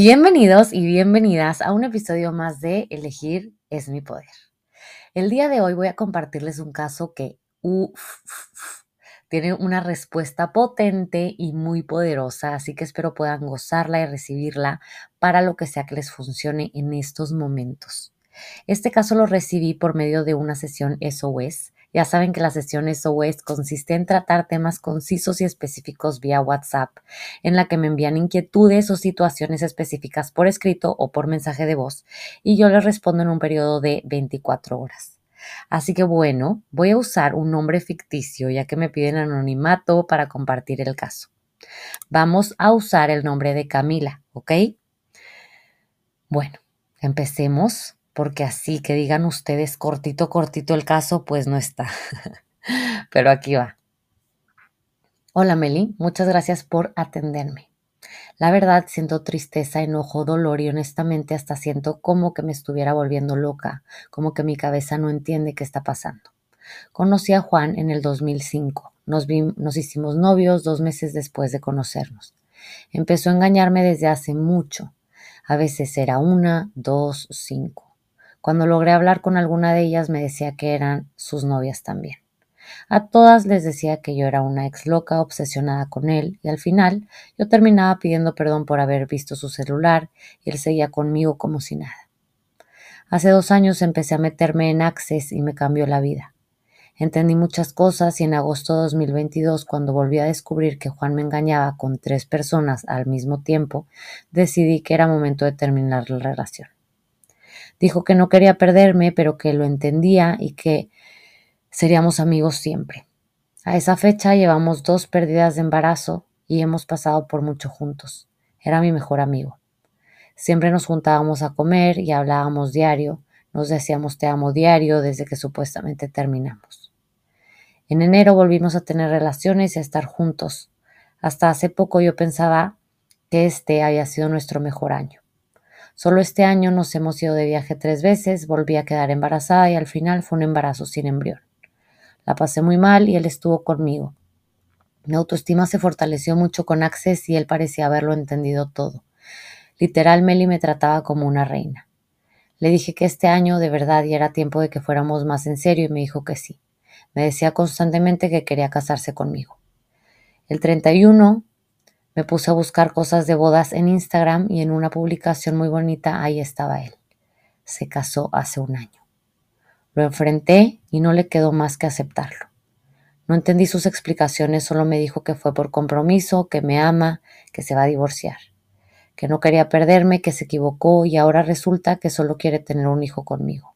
Bienvenidos y bienvenidas a un episodio más de Elegir es mi poder. El día de hoy voy a compartirles un caso que tiene una respuesta potente y muy poderosa, así que espero puedan gozarla y recibirla para lo que sea que les funcione en estos momentos. Este caso lo recibí por medio de una sesión SOS ya saben que la sesión SOS consiste en tratar temas concisos y específicos vía WhatsApp, en la que me envían inquietudes o situaciones específicas por escrito o por mensaje de voz, y yo les respondo en un periodo de 24 horas. Así que bueno, voy a usar un nombre ficticio ya que me piden anonimato para compartir el caso. Vamos a usar el nombre de Camila, ¿ok? Bueno, empecemos porque así que digan ustedes cortito, cortito el caso, pues no está. Pero aquí va. Hola Meli, muchas gracias por atenderme. La verdad siento tristeza, enojo, dolor y honestamente hasta siento como que me estuviera volviendo loca, como que mi cabeza no entiende qué está pasando. Conocí a Juan en el 2005. Nos, nos hicimos novios dos meses después de conocernos. Empezó a engañarme desde hace mucho. A veces era una, dos, cinco. Cuando logré hablar con alguna de ellas me decía que eran sus novias también. A todas les decía que yo era una ex loca obsesionada con él y al final yo terminaba pidiendo perdón por haber visto su celular y él seguía conmigo como si nada. Hace dos años empecé a meterme en Access y me cambió la vida. Entendí muchas cosas y en agosto de 2022, cuando volví a descubrir que Juan me engañaba con tres personas al mismo tiempo, decidí que era momento de terminar la relación. Dijo que no quería perderme, pero que lo entendía y que seríamos amigos siempre. A esa fecha llevamos dos pérdidas de embarazo y hemos pasado por mucho juntos. Era mi mejor amigo. Siempre nos juntábamos a comer y hablábamos diario, nos decíamos te amo diario desde que supuestamente terminamos. En enero volvimos a tener relaciones y a estar juntos. Hasta hace poco yo pensaba que este había sido nuestro mejor año. Solo este año nos hemos ido de viaje tres veces, volví a quedar embarazada y al final fue un embarazo sin embrión. La pasé muy mal y él estuvo conmigo. Mi autoestima se fortaleció mucho con Access y él parecía haberlo entendido todo. Literal, Meli me trataba como una reina. Le dije que este año de verdad ya era tiempo de que fuéramos más en serio y me dijo que sí. Me decía constantemente que quería casarse conmigo. El 31 me puse a buscar cosas de bodas en Instagram y en una publicación muy bonita ahí estaba él. Se casó hace un año. Lo enfrenté y no le quedó más que aceptarlo. No entendí sus explicaciones, solo me dijo que fue por compromiso, que me ama, que se va a divorciar, que no quería perderme, que se equivocó y ahora resulta que solo quiere tener un hijo conmigo.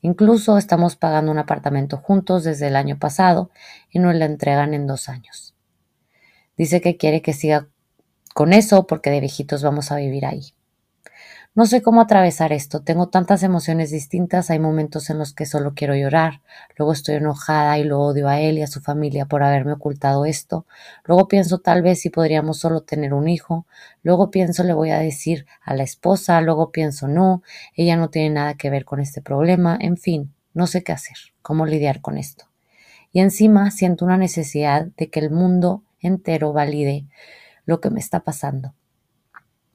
Incluso estamos pagando un apartamento juntos desde el año pasado y nos la entregan en dos años. Dice que quiere que siga con eso porque de viejitos vamos a vivir ahí. No sé cómo atravesar esto, tengo tantas emociones distintas, hay momentos en los que solo quiero llorar, luego estoy enojada y lo odio a él y a su familia por haberme ocultado esto, luego pienso tal vez si podríamos solo tener un hijo, luego pienso le voy a decir a la esposa, luego pienso no, ella no tiene nada que ver con este problema, en fin, no sé qué hacer, cómo lidiar con esto. Y encima siento una necesidad de que el mundo entero valide lo que me está pasando.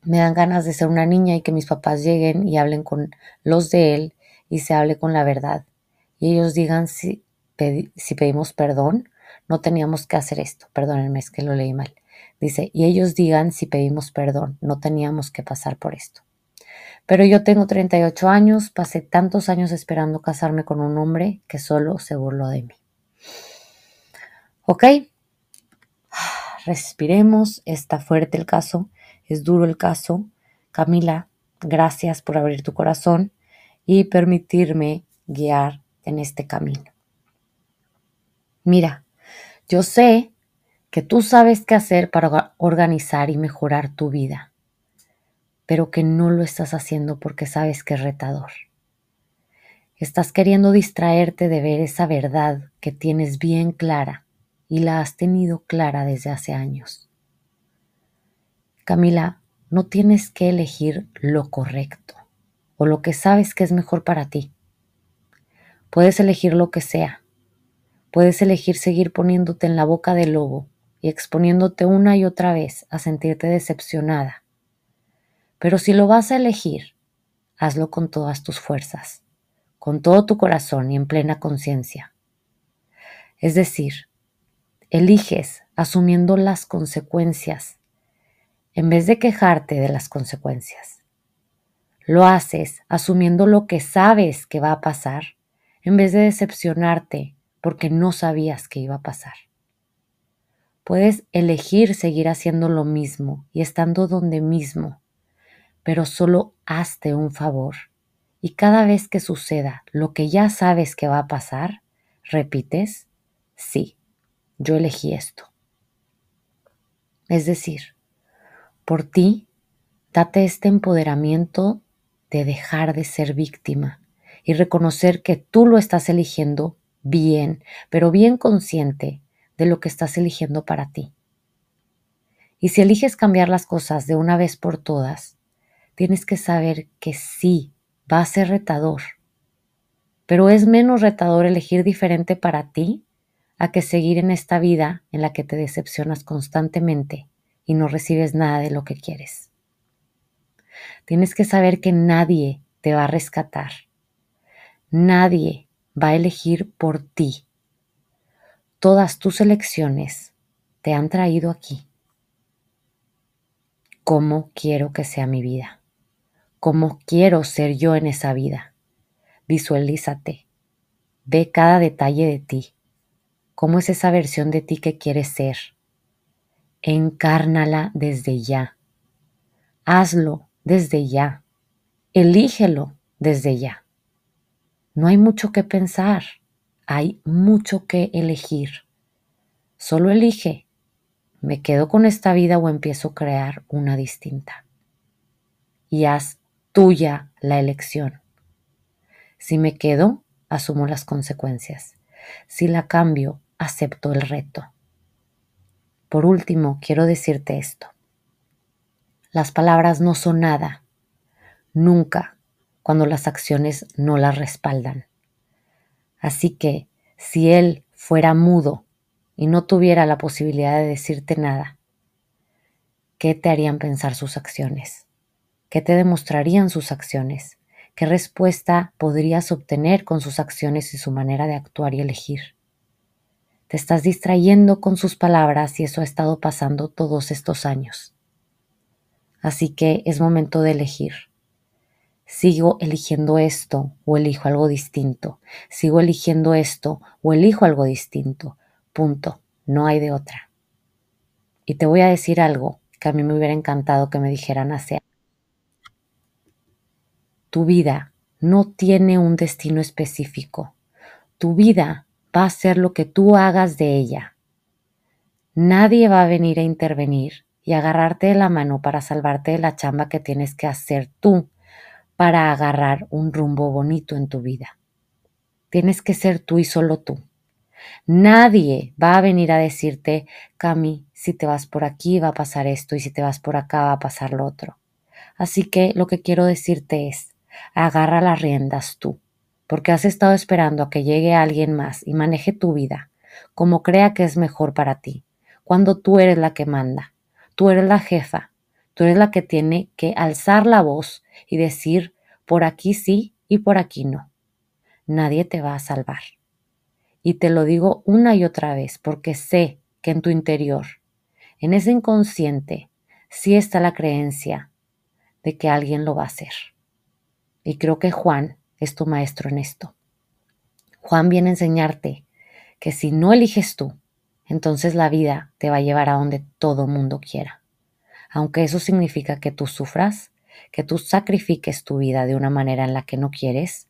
Me dan ganas de ser una niña y que mis papás lleguen y hablen con los de él y se hable con la verdad. Y ellos digan si, si pedimos perdón, no teníamos que hacer esto. Perdónenme, es que lo leí mal. Dice, y ellos digan si pedimos perdón, no teníamos que pasar por esto. Pero yo tengo 38 años, pasé tantos años esperando casarme con un hombre que solo se burló de mí. ¿Ok? Respiremos, está fuerte el caso, es duro el caso. Camila, gracias por abrir tu corazón y permitirme guiar en este camino. Mira, yo sé que tú sabes qué hacer para organizar y mejorar tu vida pero que no lo estás haciendo porque sabes que es retador. Estás queriendo distraerte de ver esa verdad que tienes bien clara y la has tenido clara desde hace años. Camila, no tienes que elegir lo correcto o lo que sabes que es mejor para ti. Puedes elegir lo que sea. Puedes elegir seguir poniéndote en la boca del lobo y exponiéndote una y otra vez a sentirte decepcionada pero si lo vas a elegir, hazlo con todas tus fuerzas, con todo tu corazón y en plena conciencia. Es decir, eliges asumiendo las consecuencias en vez de quejarte de las consecuencias. Lo haces asumiendo lo que sabes que va a pasar en vez de decepcionarte porque no sabías que iba a pasar. Puedes elegir seguir haciendo lo mismo y estando donde mismo pero solo hazte un favor. Y cada vez que suceda lo que ya sabes que va a pasar, repites, sí, yo elegí esto. Es decir, por ti, date este empoderamiento de dejar de ser víctima y reconocer que tú lo estás eligiendo bien, pero bien consciente de lo que estás eligiendo para ti. Y si eliges cambiar las cosas de una vez por todas, tienes que saber que sí, va a ser retador. Pero es menos retador elegir diferente para ti a que seguir en esta vida en la que te decepcionas constantemente y no recibes nada de lo que quieres. Tienes que saber que nadie te va a rescatar. Nadie va a elegir por ti. Todas tus elecciones te han traído aquí. ¿Cómo quiero que sea mi vida? cómo quiero ser yo en esa vida. Visualízate. Ve cada detalle de ti. ¿Cómo es esa versión de ti que quieres ser? Encárnala desde ya. Hazlo desde ya. Elígelo desde ya. No hay mucho que pensar, hay mucho que elegir. Solo elige, ¿me quedo con esta vida o empiezo a crear una distinta? Y haz tuya la elección. Si me quedo, asumo las consecuencias. Si la cambio, acepto el reto. Por último, quiero decirte esto. Las palabras no son nada, nunca, cuando las acciones no las respaldan. Así que, si él fuera mudo y no tuviera la posibilidad de decirte nada, ¿qué te harían pensar sus acciones? ¿Qué te demostrarían sus acciones? ¿Qué respuesta podrías obtener con sus acciones y su manera de actuar y elegir? Te estás distrayendo con sus palabras y eso ha estado pasando todos estos años. Así que es momento de elegir. Sigo eligiendo esto o elijo algo distinto. Sigo eligiendo esto o elijo algo distinto. Punto. No hay de otra. Y te voy a decir algo que a mí me hubiera encantado que me dijeran hace tu vida no tiene un destino específico. Tu vida va a ser lo que tú hagas de ella. Nadie va a venir a intervenir y agarrarte de la mano para salvarte de la chamba que tienes que hacer tú para agarrar un rumbo bonito en tu vida. Tienes que ser tú y solo tú. Nadie va a venir a decirte, Cami, si te vas por aquí va a pasar esto y si te vas por acá va a pasar lo otro. Así que lo que quiero decirte es, agarra las riendas tú, porque has estado esperando a que llegue alguien más y maneje tu vida como crea que es mejor para ti, cuando tú eres la que manda, tú eres la jefa, tú eres la que tiene que alzar la voz y decir por aquí sí y por aquí no. Nadie te va a salvar. Y te lo digo una y otra vez porque sé que en tu interior, en ese inconsciente, sí está la creencia de que alguien lo va a hacer. Y creo que Juan es tu maestro en esto. Juan viene a enseñarte que si no eliges tú, entonces la vida te va a llevar a donde todo mundo quiera. Aunque eso significa que tú sufras, que tú sacrifiques tu vida de una manera en la que no quieres,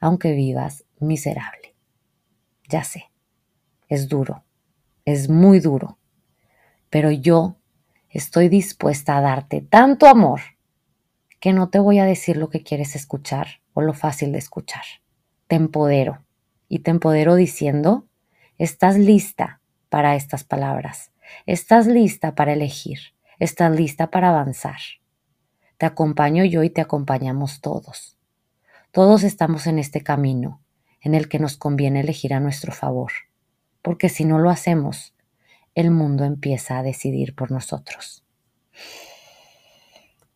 aunque vivas miserable. Ya sé, es duro, es muy duro, pero yo estoy dispuesta a darte tanto amor que no te voy a decir lo que quieres escuchar o lo fácil de escuchar. Te empodero y te empodero diciendo, estás lista para estas palabras, estás lista para elegir, estás lista para avanzar. Te acompaño yo y te acompañamos todos. Todos estamos en este camino en el que nos conviene elegir a nuestro favor, porque si no lo hacemos, el mundo empieza a decidir por nosotros.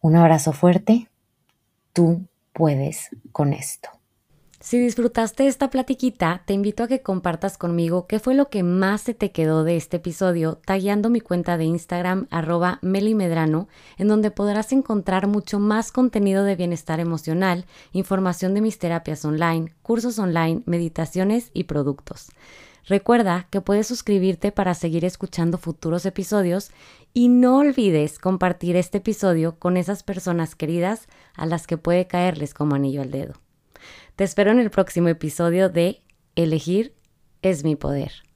Un abrazo fuerte, tú puedes con esto. Si disfrutaste esta platiquita, te invito a que compartas conmigo qué fue lo que más se te quedó de este episodio, tagueando mi cuenta de Instagram arroba melimedrano, en donde podrás encontrar mucho más contenido de bienestar emocional, información de mis terapias online, cursos online, meditaciones y productos. Recuerda que puedes suscribirte para seguir escuchando futuros episodios y no olvides compartir este episodio con esas personas queridas a las que puede caerles como anillo al dedo. Te espero en el próximo episodio de Elegir es mi poder.